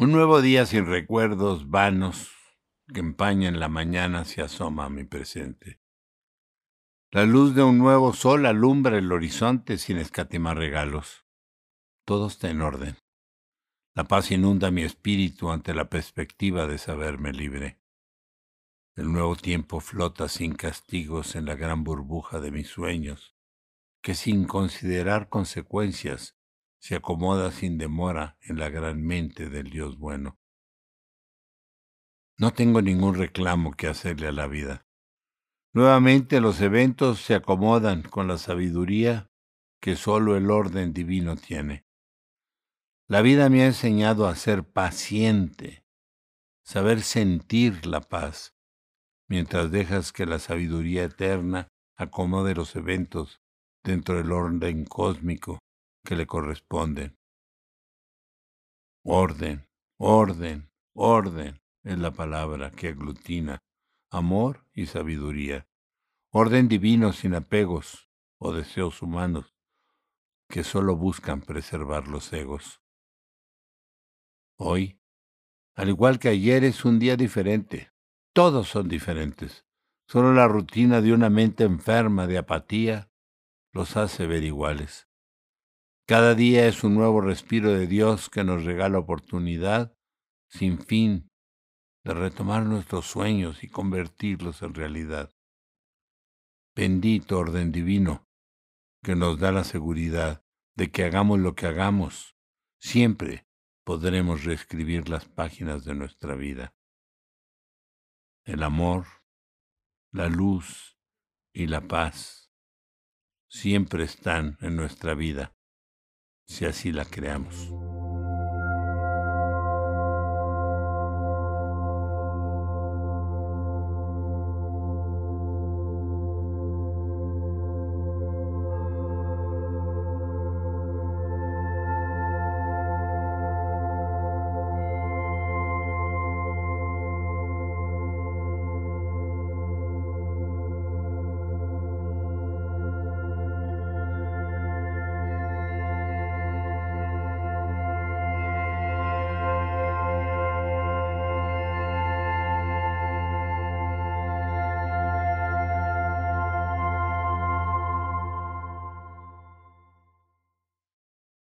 Un nuevo día sin recuerdos vanos que empañan la mañana se asoma a mi presente. La luz de un nuevo sol alumbra el horizonte sin escatimar regalos. Todo está en orden. La paz inunda mi espíritu ante la perspectiva de saberme libre. El nuevo tiempo flota sin castigos en la gran burbuja de mis sueños, que sin considerar consecuencias se acomoda sin demora en la gran mente del Dios bueno. No tengo ningún reclamo que hacerle a la vida. Nuevamente los eventos se acomodan con la sabiduría que solo el orden divino tiene. La vida me ha enseñado a ser paciente, saber sentir la paz, mientras dejas que la sabiduría eterna acomode los eventos dentro del orden cósmico que le corresponden. Orden, orden, orden es la palabra que aglutina amor y sabiduría. Orden divino sin apegos o deseos humanos que solo buscan preservar los egos. Hoy, al igual que ayer, es un día diferente. Todos son diferentes. Solo la rutina de una mente enferma de apatía los hace ver iguales. Cada día es un nuevo respiro de Dios que nos regala oportunidad sin fin de retomar nuestros sueños y convertirlos en realidad. Bendito orden divino que nos da la seguridad de que hagamos lo que hagamos, siempre podremos reescribir las páginas de nuestra vida. El amor, la luz y la paz siempre están en nuestra vida si así la creamos.